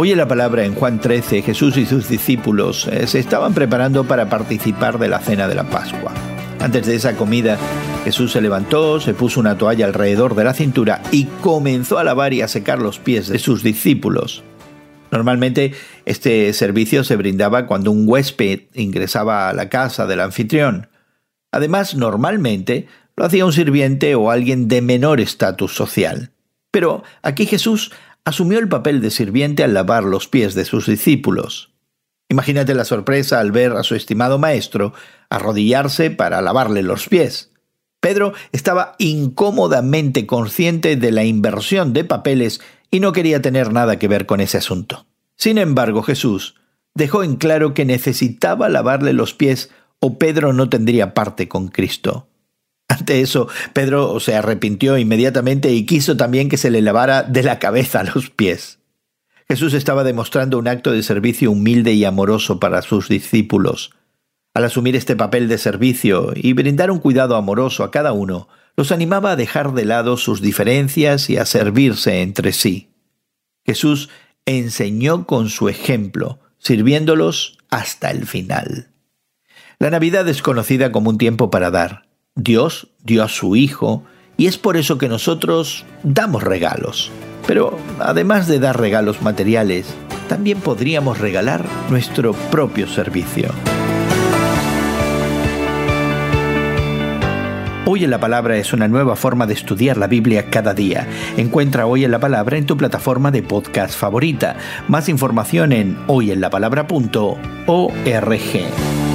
Hoy en la palabra en Juan 13, Jesús y sus discípulos eh, se estaban preparando para participar de la cena de la Pascua. Antes de esa comida, Jesús se levantó, se puso una toalla alrededor de la cintura y comenzó a lavar y a secar los pies de sus discípulos. Normalmente este servicio se brindaba cuando un huésped ingresaba a la casa del anfitrión. Además, normalmente lo hacía un sirviente o alguien de menor estatus social. Pero aquí Jesús asumió el papel de sirviente al lavar los pies de sus discípulos. Imagínate la sorpresa al ver a su estimado maestro arrodillarse para lavarle los pies. Pedro estaba incómodamente consciente de la inversión de papeles y no quería tener nada que ver con ese asunto. Sin embargo, Jesús dejó en claro que necesitaba lavarle los pies o Pedro no tendría parte con Cristo. Eso, Pedro se arrepintió inmediatamente y quiso también que se le lavara de la cabeza a los pies. Jesús estaba demostrando un acto de servicio humilde y amoroso para sus discípulos. Al asumir este papel de servicio y brindar un cuidado amoroso a cada uno, los animaba a dejar de lado sus diferencias y a servirse entre sí. Jesús enseñó con su ejemplo, sirviéndolos hasta el final. La Navidad es conocida como un tiempo para dar. Dios dio a su Hijo y es por eso que nosotros damos regalos. Pero además de dar regalos materiales, también podríamos regalar nuestro propio servicio. Hoy en la Palabra es una nueva forma de estudiar la Biblia cada día. Encuentra Hoy en la Palabra en tu plataforma de podcast favorita. Más información en hoyenlapalabra.org.